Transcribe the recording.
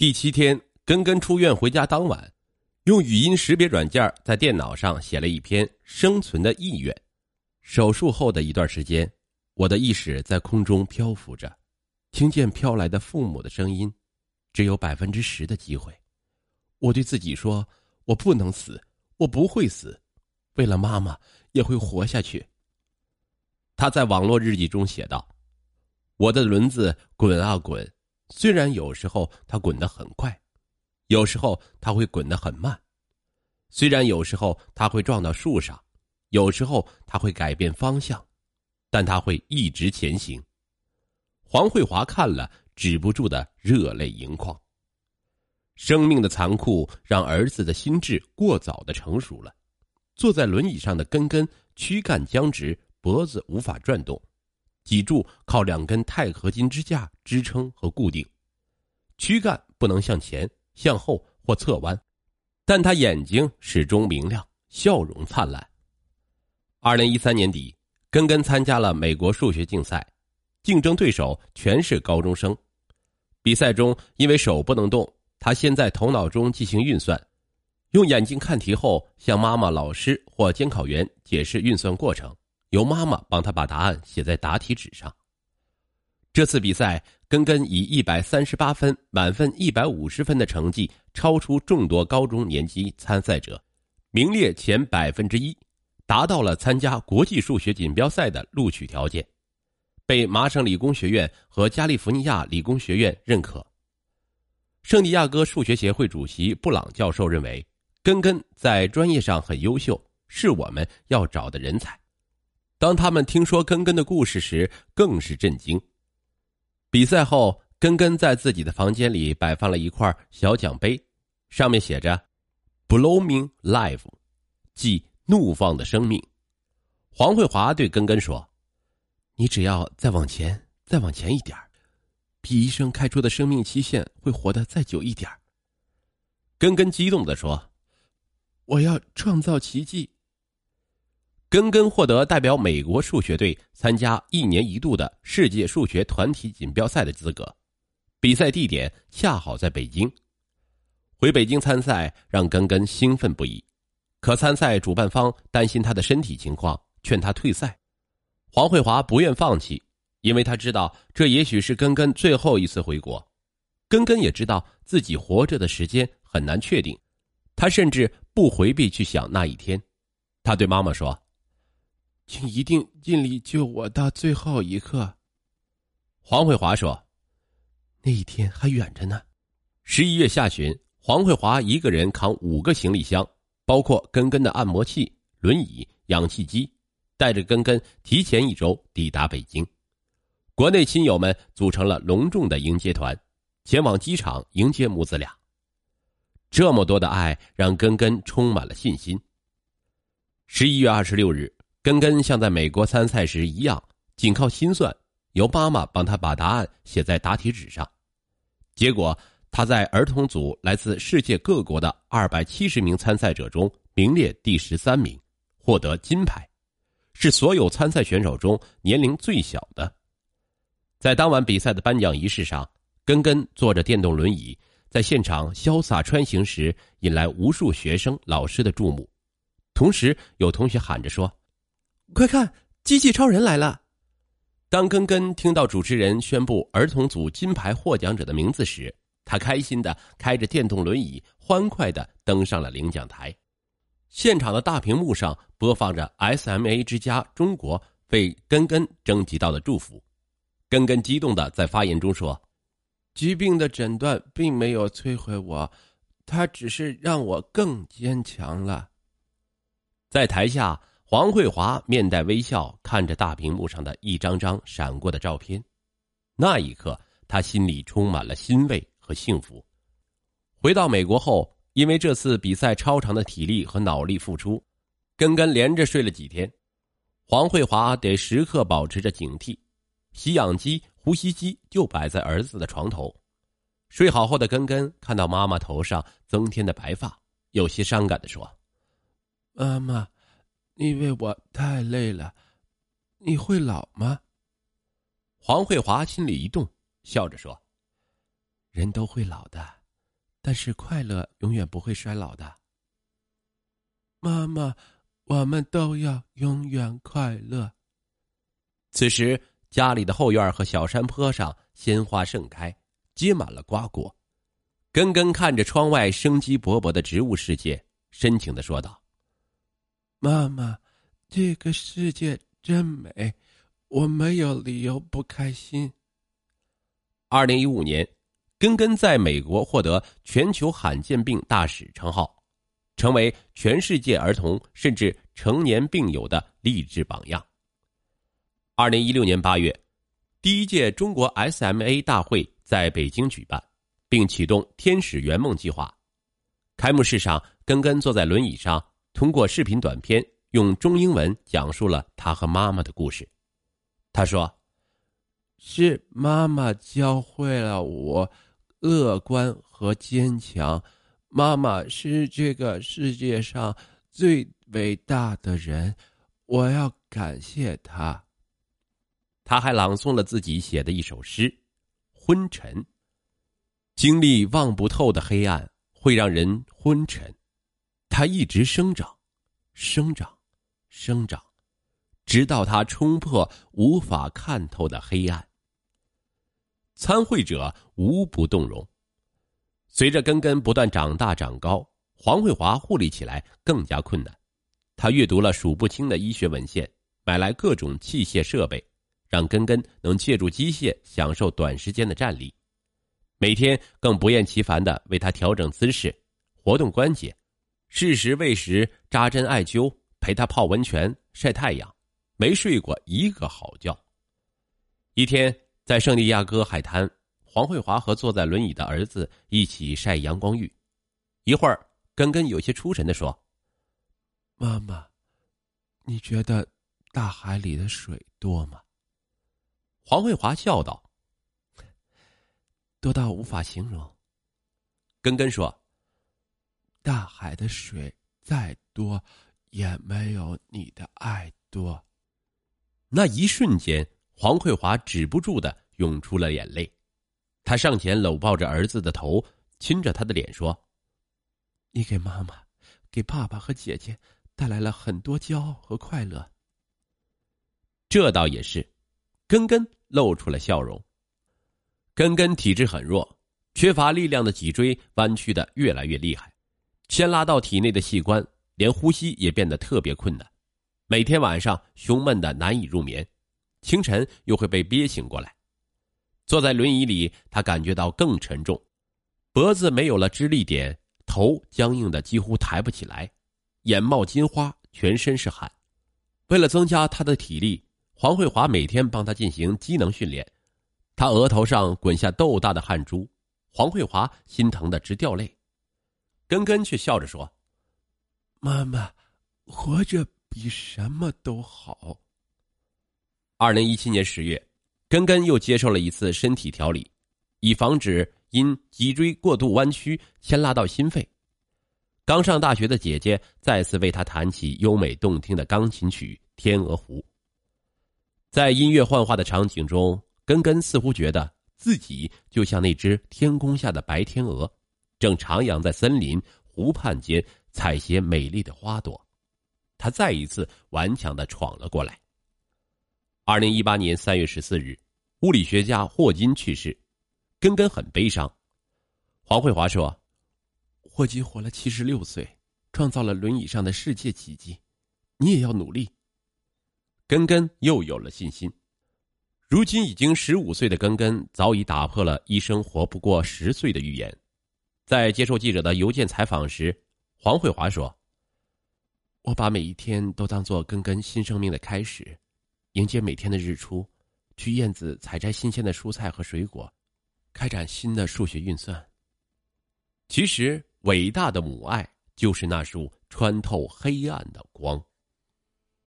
第七天，根根出院回家当晚，用语音识别软件在电脑上写了一篇生存的意愿。手术后的一段时间，我的意识在空中漂浮着，听见飘来的父母的声音，只有百分之十的机会。我对自己说：“我不能死，我不会死，为了妈妈也会活下去。”他在网络日记中写道：“我的轮子滚啊滚。”虽然有时候它滚得很快，有时候它会滚得很慢；虽然有时候它会撞到树上，有时候它会改变方向，但它会一直前行。黄慧华看了，止不住的热泪盈眶。生命的残酷让儿子的心智过早的成熟了。坐在轮椅上的根根躯干僵直，脖子无法转动。脊柱靠两根钛合金支架支撑和固定，躯干不能向前、向后或侧弯，但他眼睛始终明亮，笑容灿烂。二零一三年底，根根参加了美国数学竞赛，竞争对手全是高中生。比赛中，因为手不能动，他先在头脑中进行运算，用眼睛看题后，向妈妈、老师或监考员解释运算过程。由妈妈帮他把答案写在答题纸上。这次比赛，根根以一百三十八分满分一百五十分的成绩，超出众多高中年级参赛者，名列前百分之一，达到了参加国际数学锦标赛的录取条件，被麻省理工学院和加利福尼亚理工学院认可。圣地亚哥数学协会主席布朗教授认为，根根在专业上很优秀，是我们要找的人才。当他们听说根根的故事时，更是震惊。比赛后，根根在自己的房间里摆放了一块小奖杯，上面写着 “Blooming Life”，即怒放的生命。黄慧华对根根说：“你只要再往前，再往前一点比医生开出的生命期限会活得再久一点根根激动的说：“我要创造奇迹。”根根获得代表美国数学队参加一年一度的世界数学团体锦标赛的资格，比赛地点恰好在北京。回北京参赛让根根兴奋不已，可参赛主办方担心他的身体情况，劝他退赛。黄慧华不愿放弃，因为他知道这也许是根根最后一次回国。根根也知道自己活着的时间很难确定，他甚至不回避去想那一天。他对妈妈说。请一定尽力救我到最后一刻。”黄慧华说，“那一天还远着呢。”十一月下旬，黄慧华一个人扛五个行李箱，包括根根的按摩器、轮椅、氧气机，带着根根提前一周抵达北京。国内亲友们组成了隆重的迎接团，前往机场迎接母子俩。这么多的爱让根根充满了信心。十一月二十六日。根根像在美国参赛时一样，仅靠心算，由妈妈帮他把答案写在答题纸上。结果，他在儿童组来自世界各国的二百七十名参赛者中名列第十三名，获得金牌，是所有参赛选手中年龄最小的。在当晚比赛的颁奖仪式上，根根坐着电动轮椅在现场潇洒穿行时，引来无数学生、老师的注目，同时有同学喊着说。快看，机器超人来了！当根根听到主持人宣布儿童组金牌获奖者的名字时，他开心的开着电动轮椅，欢快的登上了领奖台。现场的大屏幕上播放着 SMA 之家中国为根根征集到的祝福。根根激动的在发言中说：“疾病的诊断并没有摧毁我，它只是让我更坚强了。”在台下。黄慧华面带微笑，看着大屏幕上的一张张闪过的照片，那一刻，他心里充满了欣慰和幸福。回到美国后，因为这次比赛超长的体力和脑力付出，根根连着睡了几天。黄慧华得时刻保持着警惕，吸氧机、呼吸机就摆在儿子的床头。睡好后的根根看到妈妈头上增添的白发，有些伤感的说：“妈妈。”因为我太累了，你会老吗？黄慧华心里一动，笑着说：“人都会老的，但是快乐永远不会衰老的。妈妈，我们都要永远快乐。此时，家里的后院和小山坡上鲜花盛开，结满了瓜果。根根看着窗外生机勃勃的植物世界，深情的说道：“妈妈，这个世界真美，我没有理由不开心。”二零一五年，根根在美国获得全球罕见病大使称号，成为全世界儿童甚至成年病友的励志榜样。二零一六年八月，第一届中国 SMA 大会在北京举办。并启动“天使圆梦计划”。开幕式上，根根坐在轮椅上，通过视频短片用中英文讲述了他和妈妈的故事。他说：“是妈妈教会了我乐观和坚强。妈妈是这个世界上最伟大的人，我要感谢她。”他还朗诵了自己写的一首诗《昏沉》。经历望不透的黑暗会让人昏沉，它一直生长，生长，生长，直到它冲破无法看透的黑暗。参会者无不动容。随着根根不断长大长高，黄慧华护理起来更加困难。他阅读了数不清的医学文献，买来各种器械设备，让根根能借助机械享受短时间的站立。每天更不厌其烦的为他调整姿势、活动关节，适时喂食、扎针艾灸，陪他泡温泉、晒太阳，没睡过一个好觉。一天在圣地亚哥海滩，黄慧华和坐在轮椅的儿子一起晒阳光浴。一会儿，根根有些出神的说：“妈妈，你觉得大海里的水多吗？”黄慧华笑道。多到无法形容。根根说：“大海的水再多，也没有你的爱多。”那一瞬间，黄慧华止不住的涌出了眼泪。他上前搂抱着儿子的头，亲着他的脸说：“你给妈妈、给爸爸和姐姐带来了很多骄傲和快乐。”这倒也是，根根露出了笑容。根根体质很弱，缺乏力量的脊椎弯曲的越来越厉害，牵拉到体内的器官，连呼吸也变得特别困难。每天晚上胸闷的难以入眠，清晨又会被憋醒过来。坐在轮椅里，他感觉到更沉重，脖子没有了支力点，头僵硬的几乎抬不起来，眼冒金花，全身是汗。为了增加他的体力，黄慧华每天帮他进行机能训练。他额头上滚下豆大的汗珠，黄慧华心疼的直掉泪，根根却笑着说：“妈妈，活着比什么都好。”二零一七年十月，根根又接受了一次身体调理，以防止因脊椎过度弯曲牵拉到心肺。刚上大学的姐姐再次为他弹起优美动听的钢琴曲《天鹅湖》，在音乐幻化的场景中。根根似乎觉得自己就像那只天空下的白天鹅，正徜徉在森林湖畔间采撷美丽的花朵。他再一次顽强的闯了过来。二零一八年三月十四日，物理学家霍金去世，根根很悲伤。黄慧华说：“霍金活了七十六岁，创造了轮椅上的世界奇迹，你也要努力。”根根又有了信心。如今已经十五岁的根根早已打破了医生活不过十岁的预言。在接受记者的邮件采访时，黄慧华说：“我把每一天都当做根根新生命的开始，迎接每天的日出，去院子采摘新鲜的蔬菜和水果，开展新的数学运算。其实，伟大的母爱就是那束穿透黑暗的光。”